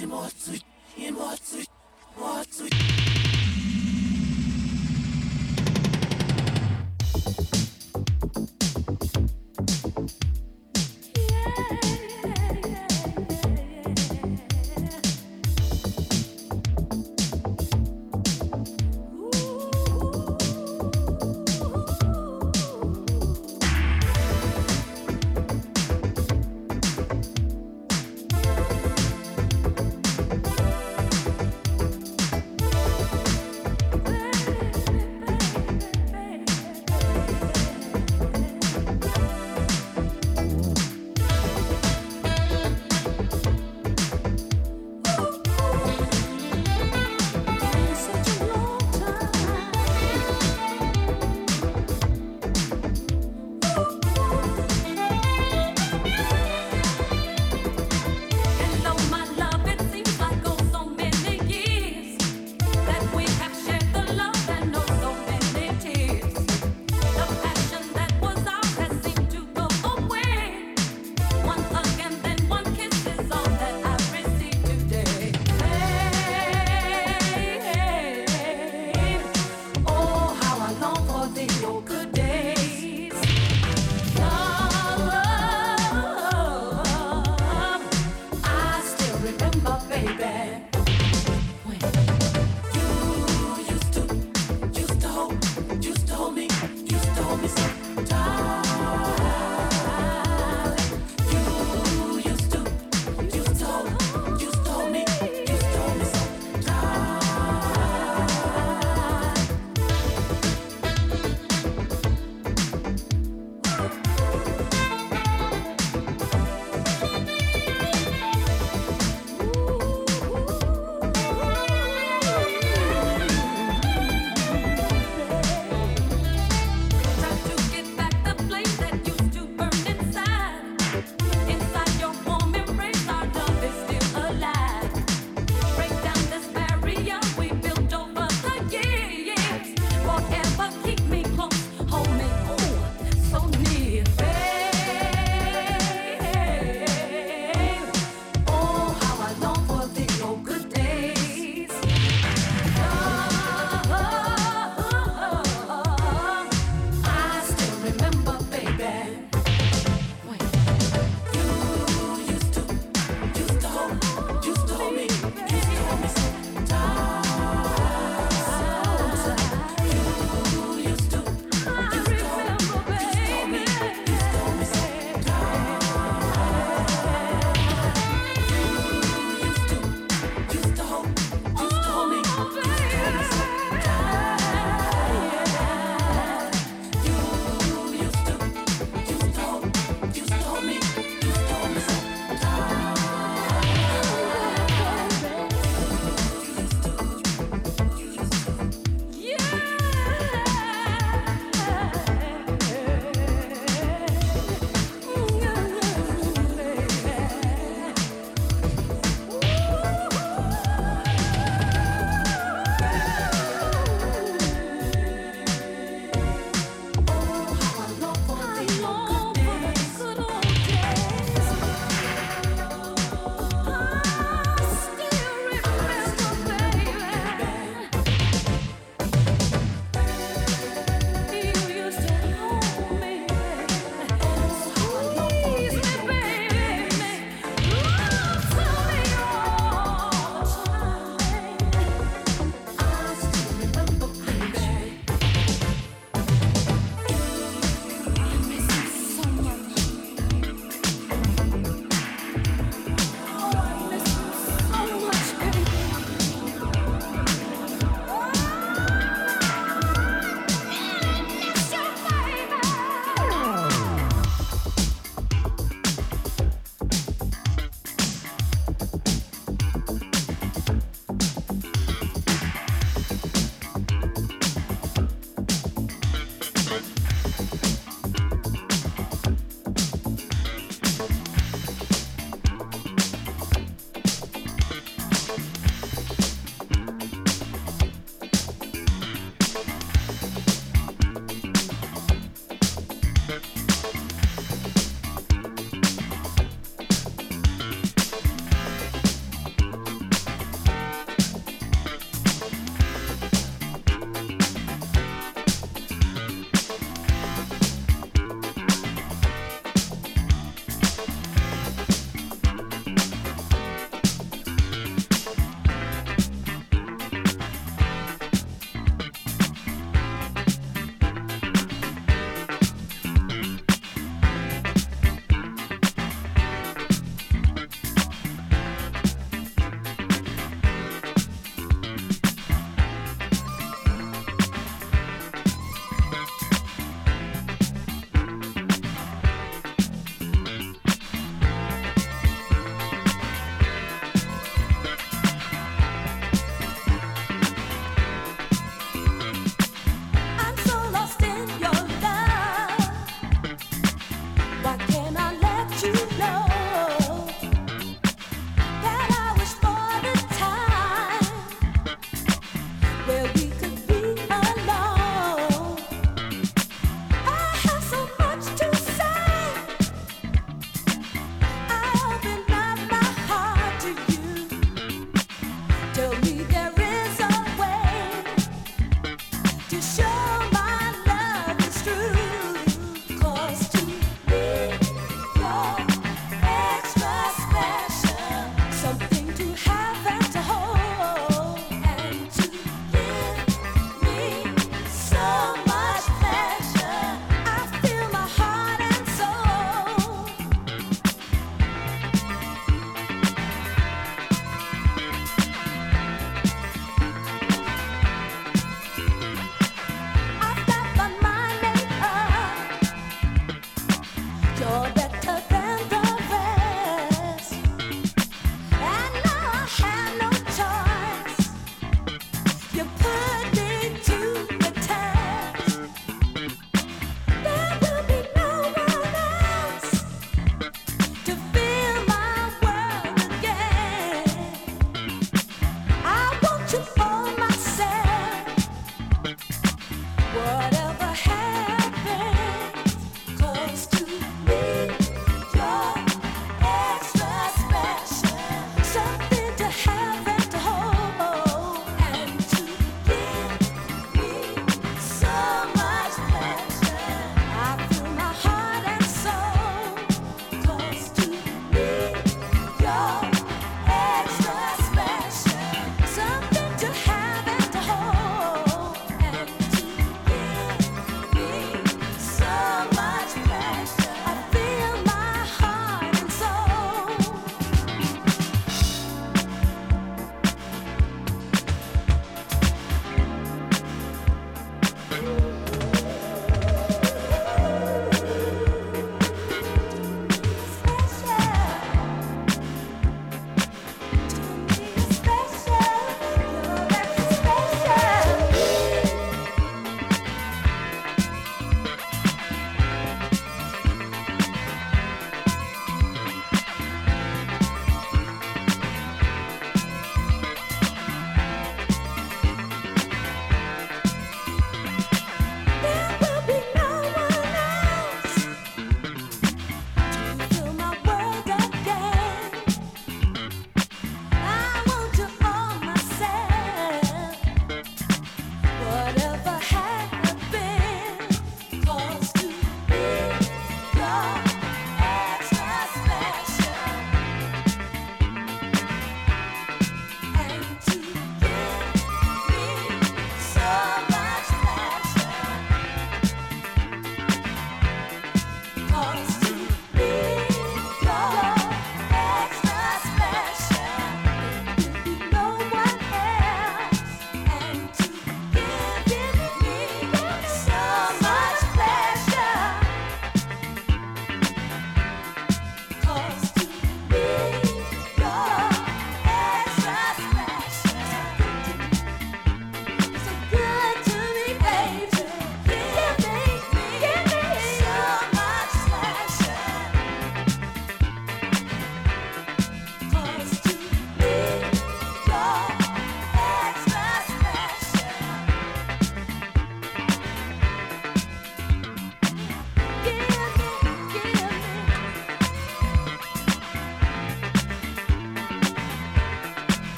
Емоции, емоции.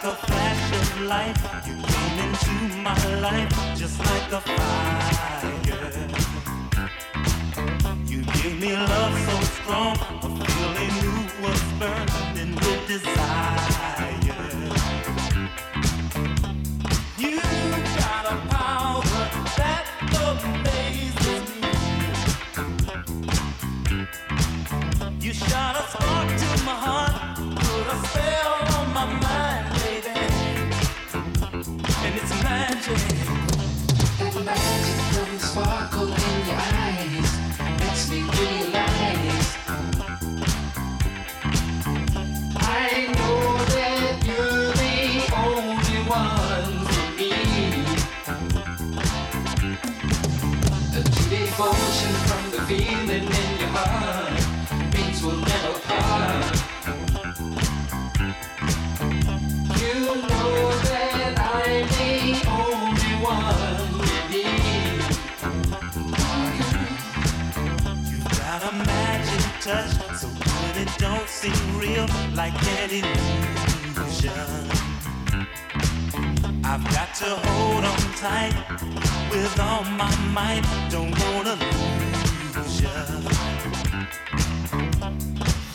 like a flash of light. You came into my life just like a fire. You give me love so strong, a feeling new was burning with desire. so when it don't seem real like an illusion. I've got to hold on tight with all my might, don't wanna lose you.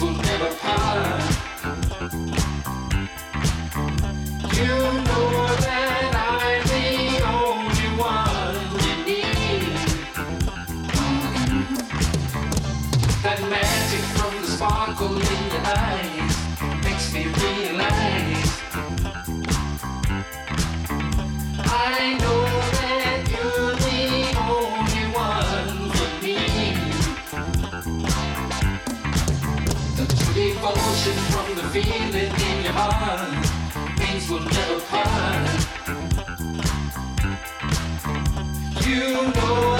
we'll never part. You know that I'm the only one you need. That magic from the sparkle in your eyes makes me realize I know. You know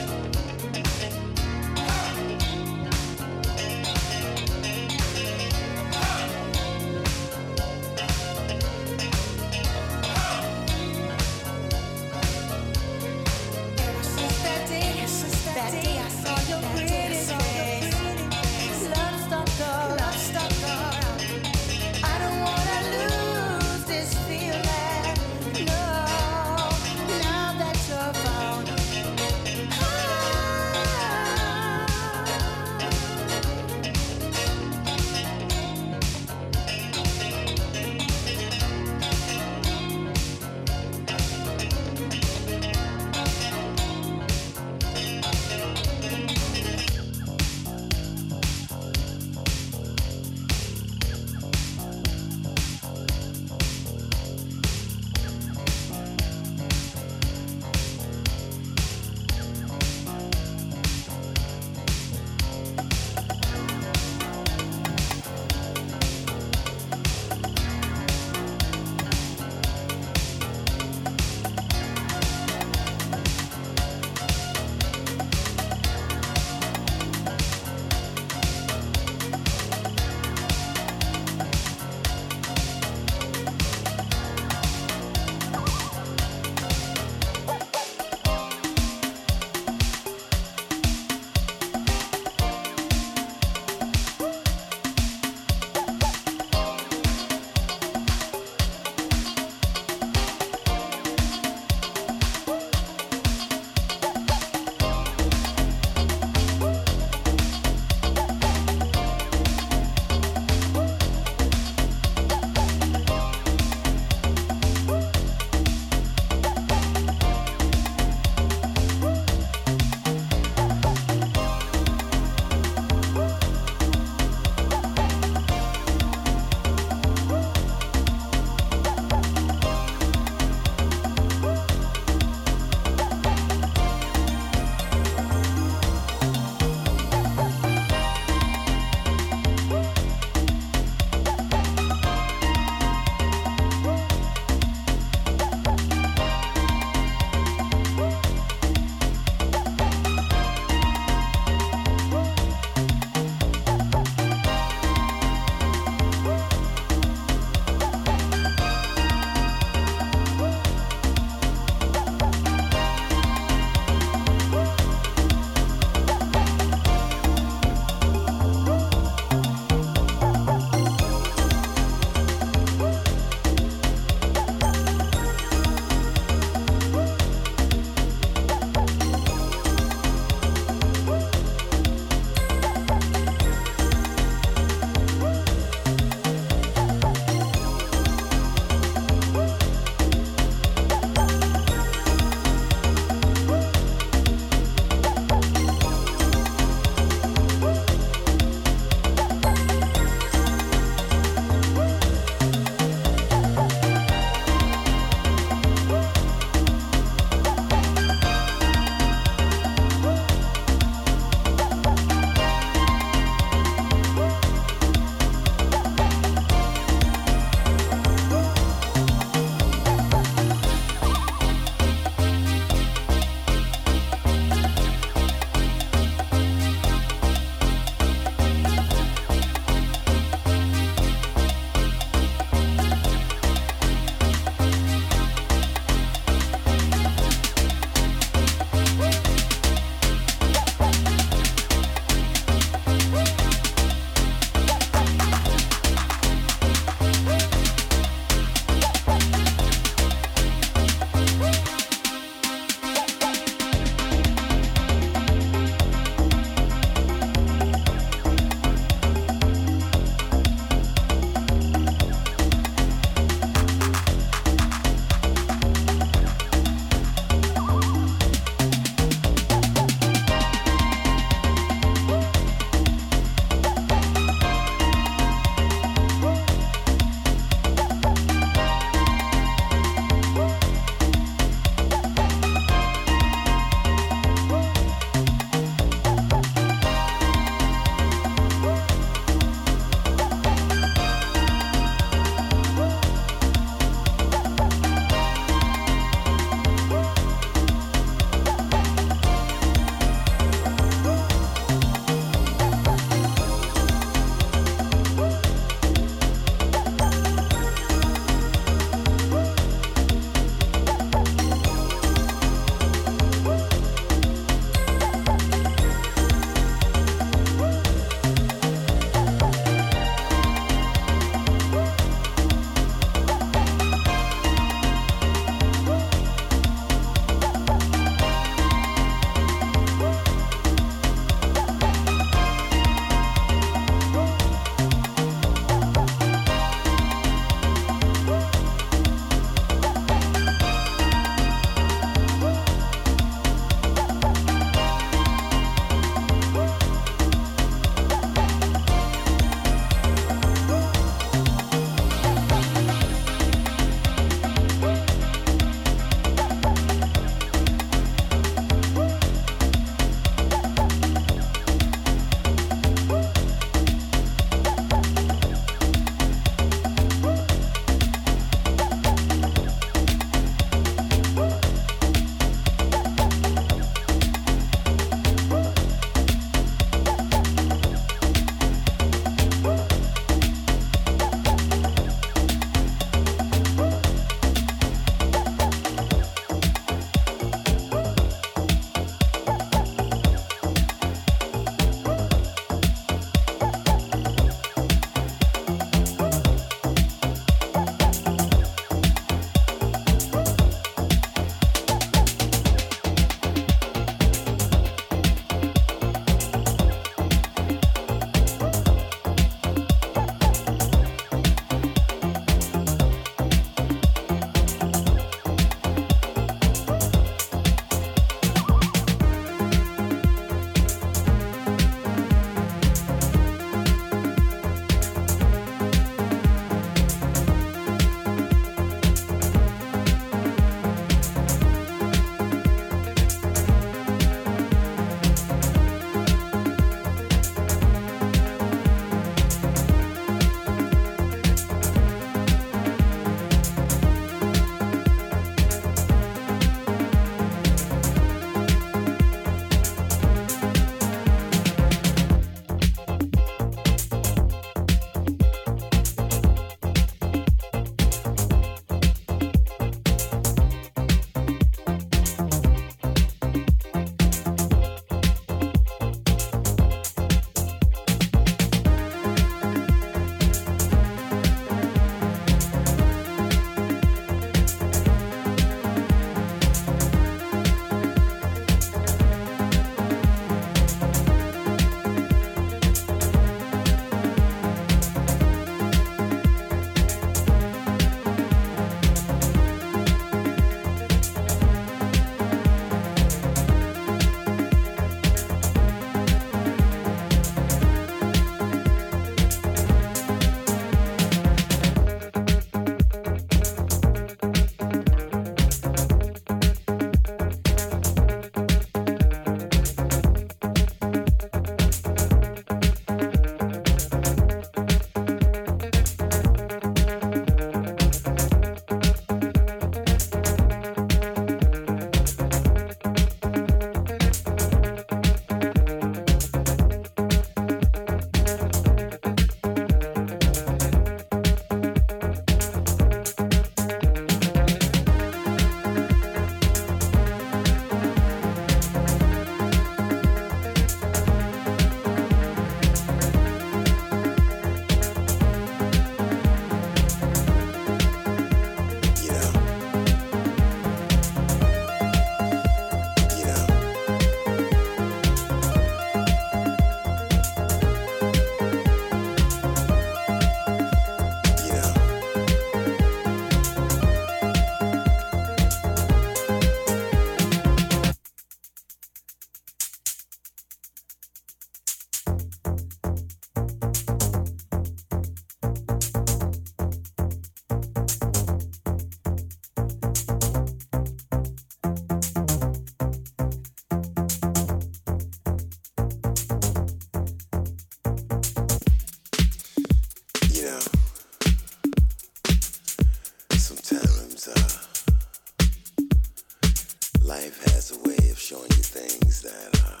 that uh,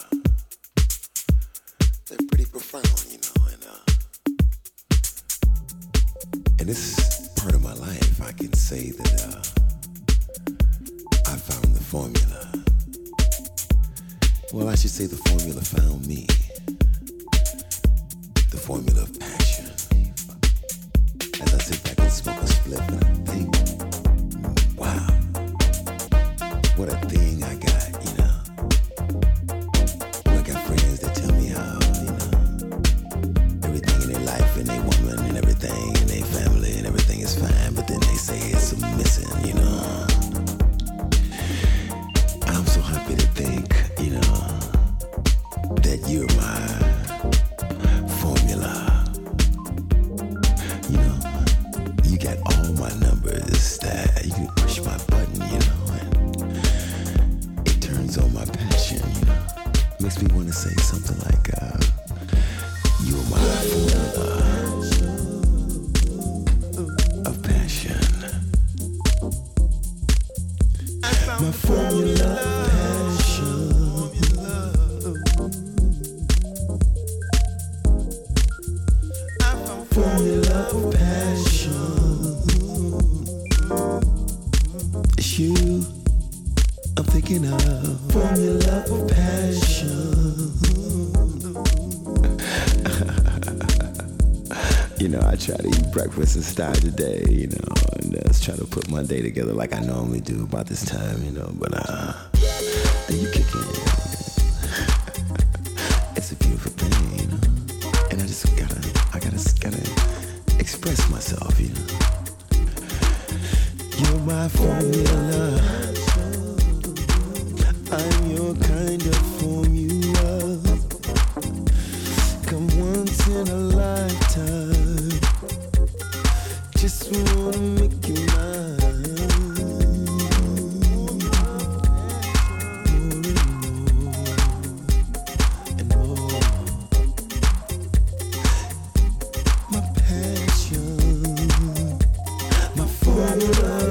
they're pretty profound, you know, and uh, and this part of my life, I can say that uh, I found the formula. Well, I should say the formula found me. breakfast and start the day, you know, and let's try to put my day together like I normally do about this time, you know, but uh the road.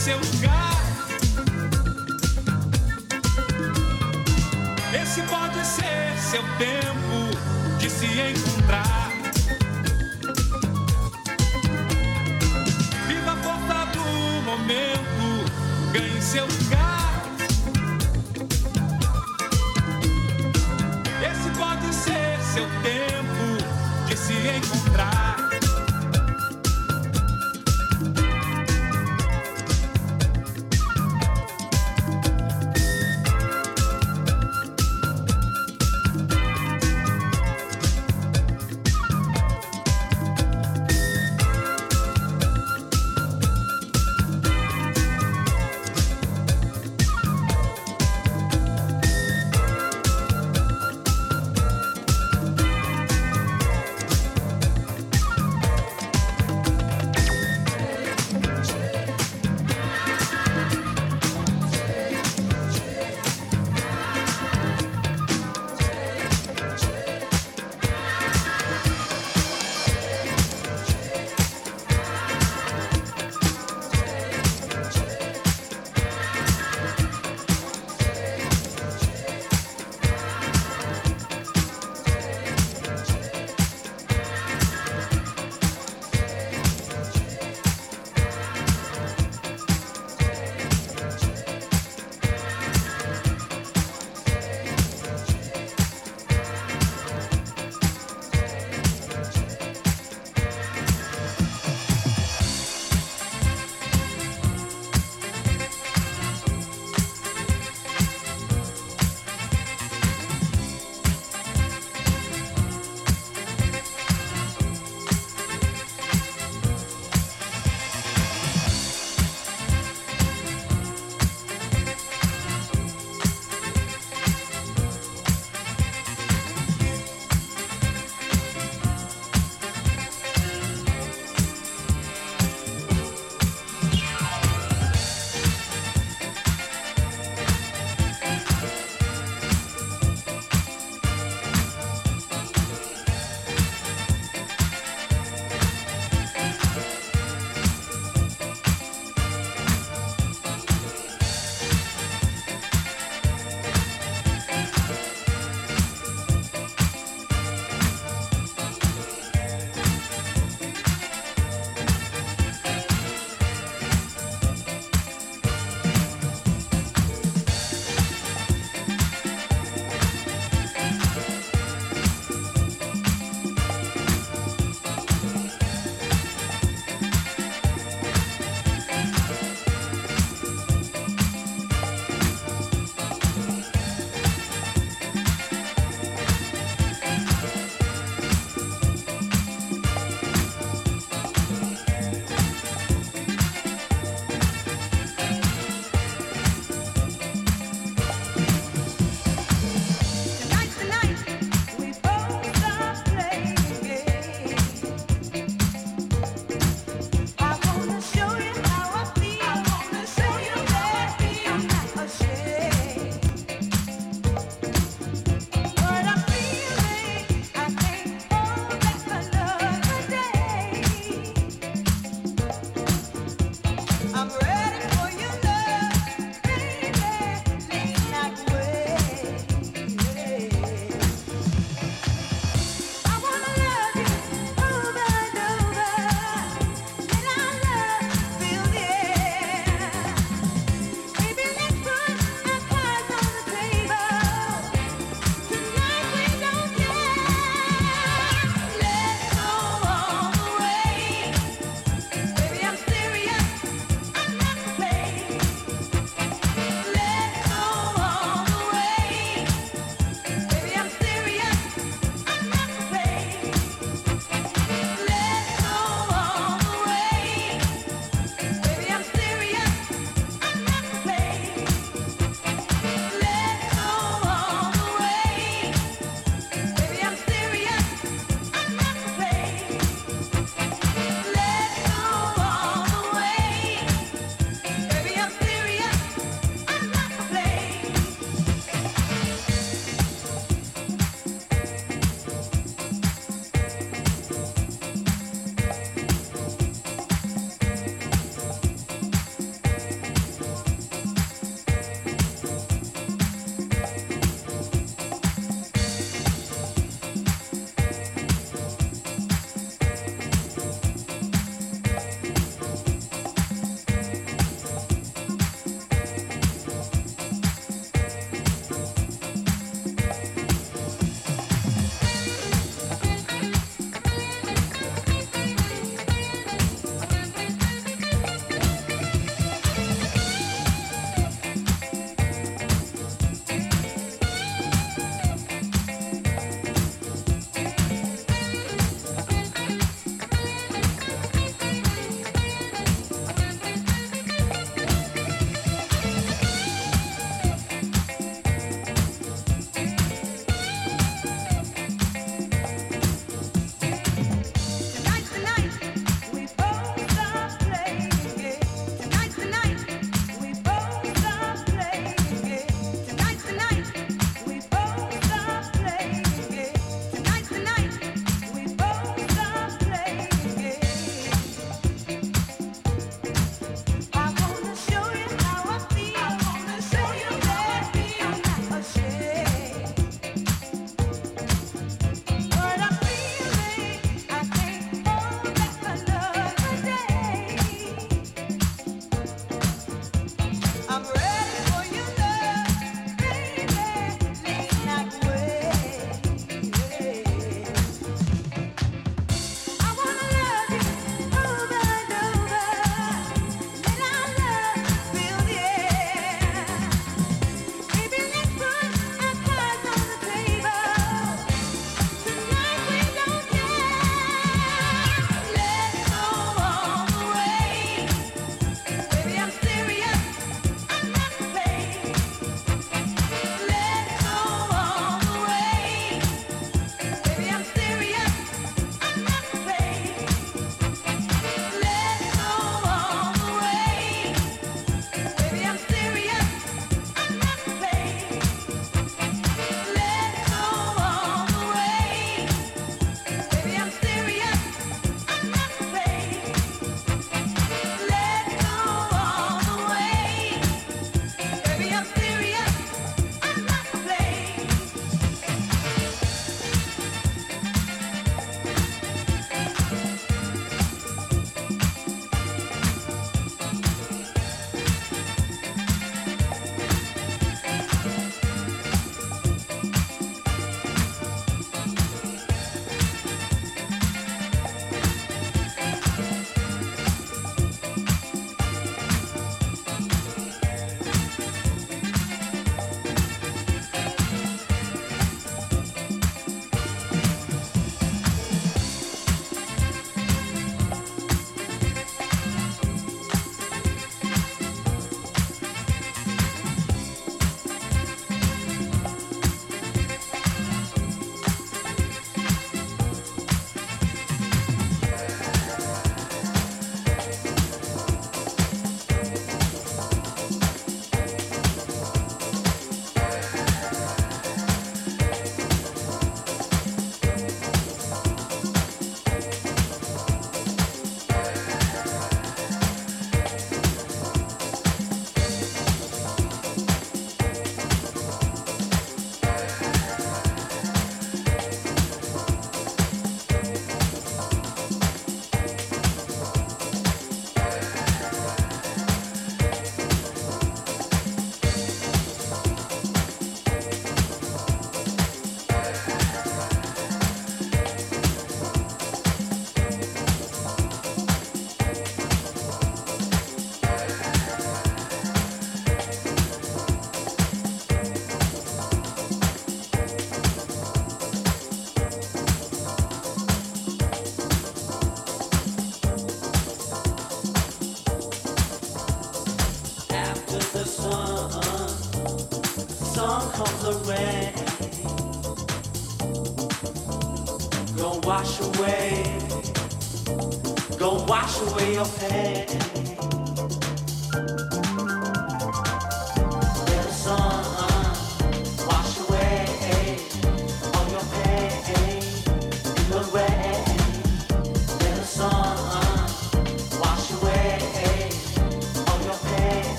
seu lugar. Esse pode ser seu tempo de se encontrar. Viva a força do momento, ganhe seu lugar.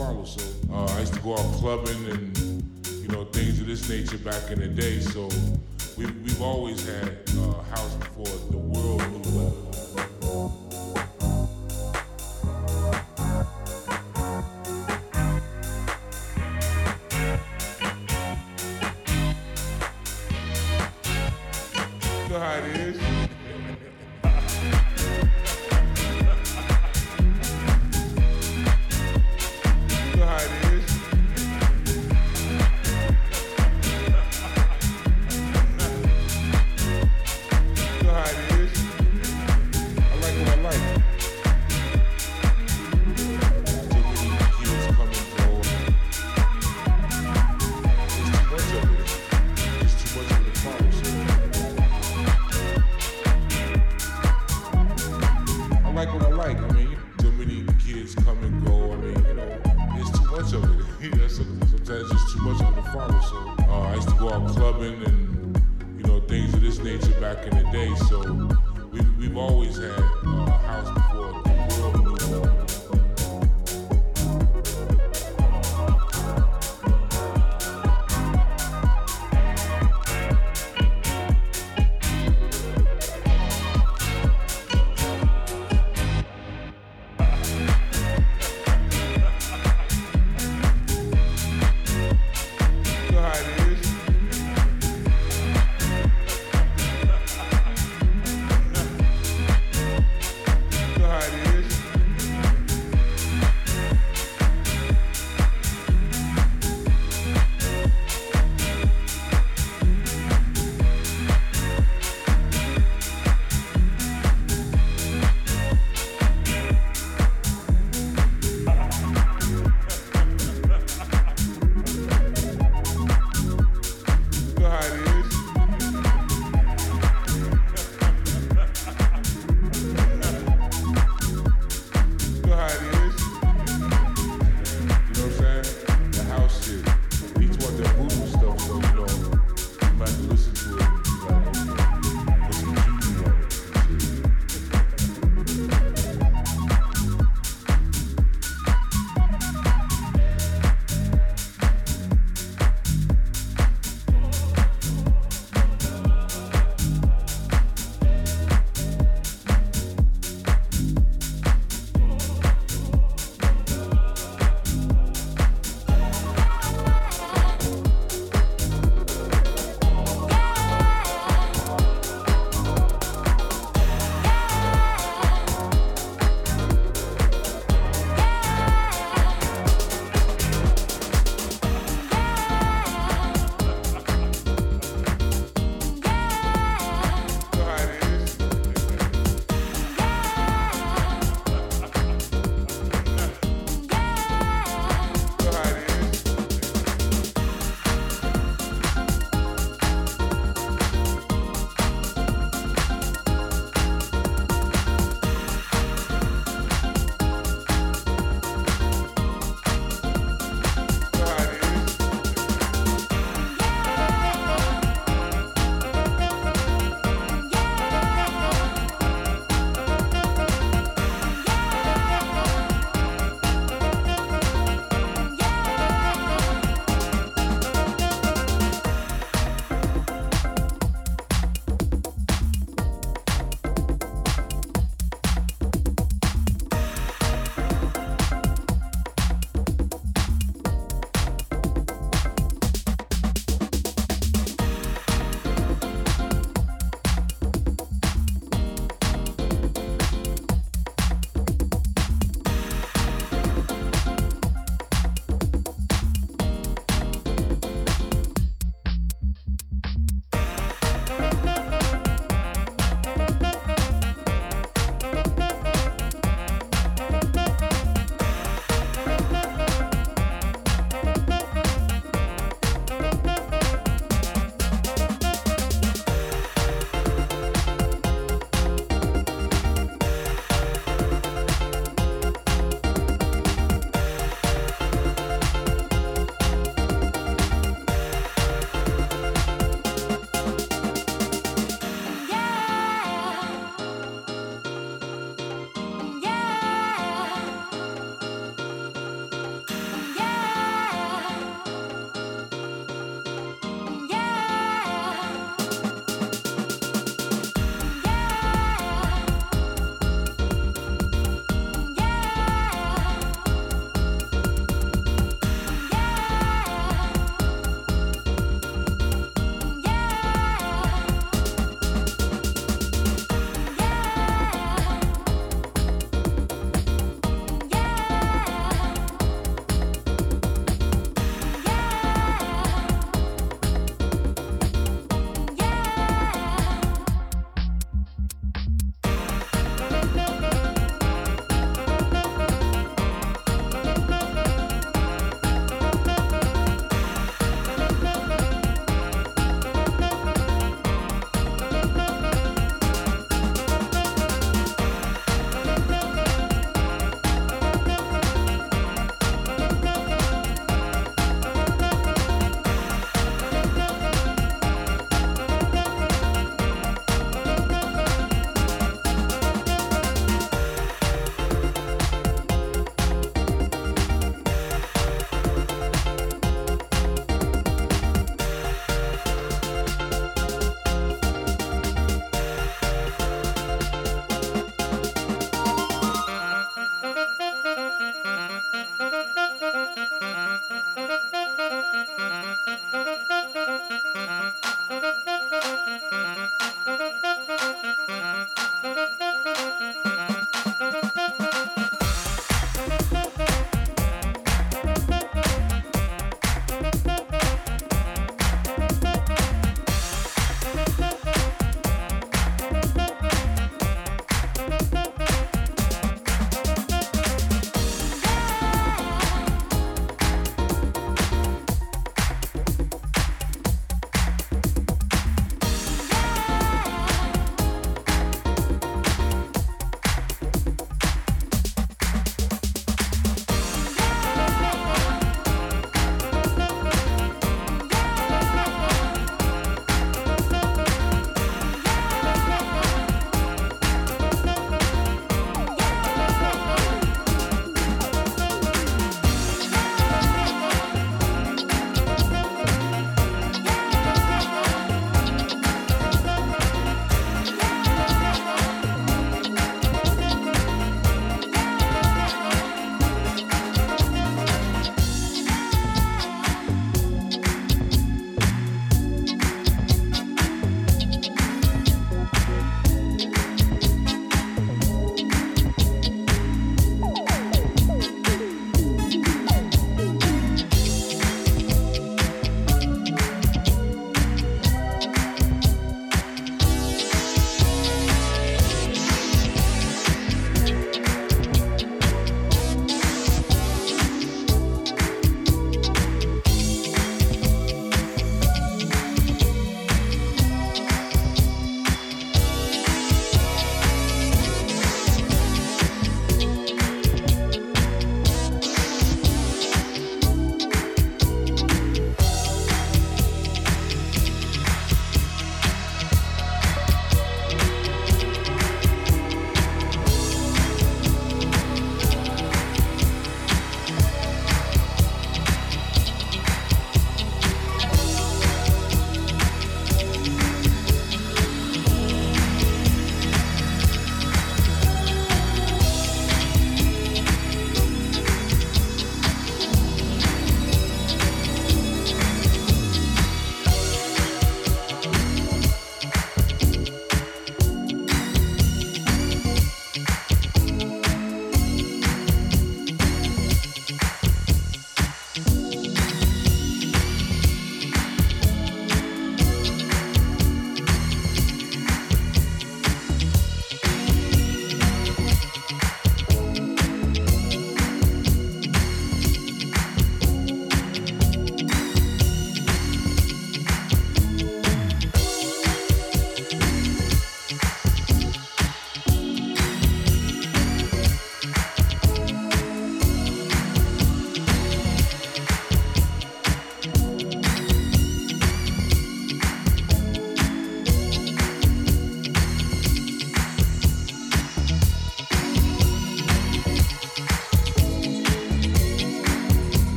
follow. So uh, I used to go out clubbing and you know things of this nature back in the day. So we've, we've always had